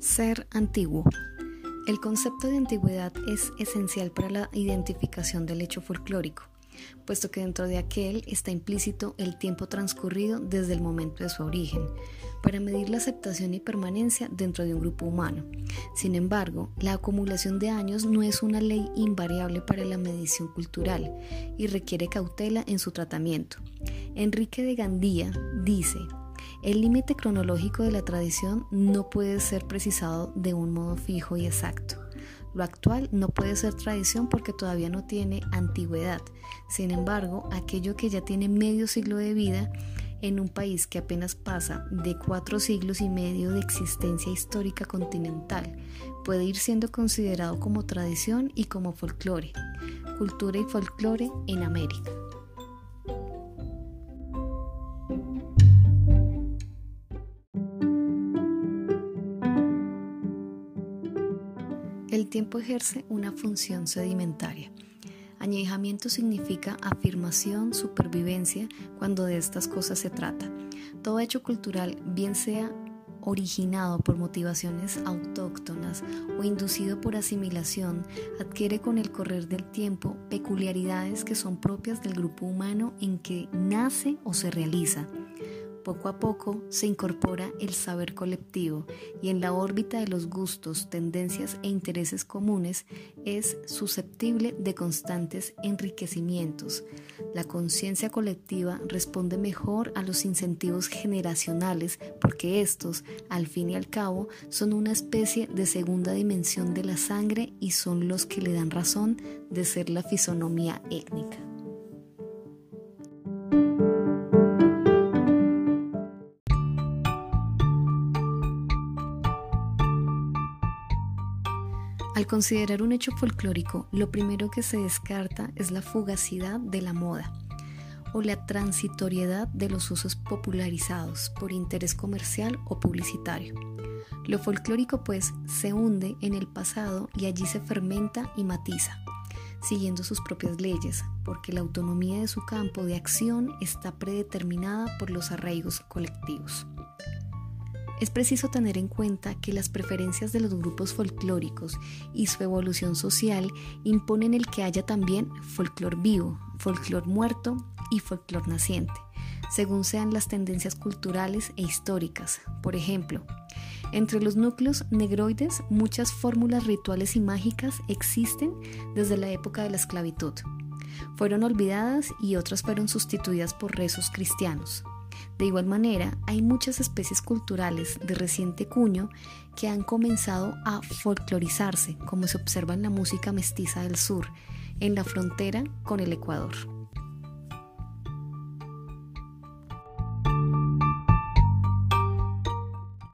Ser antiguo. El concepto de antigüedad es esencial para la identificación del hecho folclórico, puesto que dentro de aquel está implícito el tiempo transcurrido desde el momento de su origen, para medir la aceptación y permanencia dentro de un grupo humano. Sin embargo, la acumulación de años no es una ley invariable para la medición cultural y requiere cautela en su tratamiento. Enrique de Gandía dice, el límite cronológico de la tradición no puede ser precisado de un modo fijo y exacto. Lo actual no puede ser tradición porque todavía no tiene antigüedad. Sin embargo, aquello que ya tiene medio siglo de vida en un país que apenas pasa de cuatro siglos y medio de existencia histórica continental puede ir siendo considerado como tradición y como folclore, cultura y folclore en América. El tiempo ejerce una función sedimentaria. Añejamiento significa afirmación, supervivencia, cuando de estas cosas se trata. Todo hecho cultural, bien sea originado por motivaciones autóctonas o inducido por asimilación, adquiere con el correr del tiempo peculiaridades que son propias del grupo humano en que nace o se realiza. Poco a poco se incorpora el saber colectivo y en la órbita de los gustos, tendencias e intereses comunes es susceptible de constantes enriquecimientos. La conciencia colectiva responde mejor a los incentivos generacionales porque estos, al fin y al cabo, son una especie de segunda dimensión de la sangre y son los que le dan razón de ser la fisonomía étnica. Al considerar un hecho folclórico, lo primero que se descarta es la fugacidad de la moda o la transitoriedad de los usos popularizados por interés comercial o publicitario. Lo folclórico pues se hunde en el pasado y allí se fermenta y matiza, siguiendo sus propias leyes, porque la autonomía de su campo de acción está predeterminada por los arraigos colectivos. Es preciso tener en cuenta que las preferencias de los grupos folclóricos y su evolución social imponen el que haya también folclor vivo, folclor muerto y folclor naciente, según sean las tendencias culturales e históricas. Por ejemplo, entre los núcleos negroides muchas fórmulas rituales y mágicas existen desde la época de la esclavitud. Fueron olvidadas y otras fueron sustituidas por rezos cristianos. De igual manera, hay muchas especies culturales de reciente cuño que han comenzado a folclorizarse, como se observa en la música mestiza del sur, en la frontera con el Ecuador.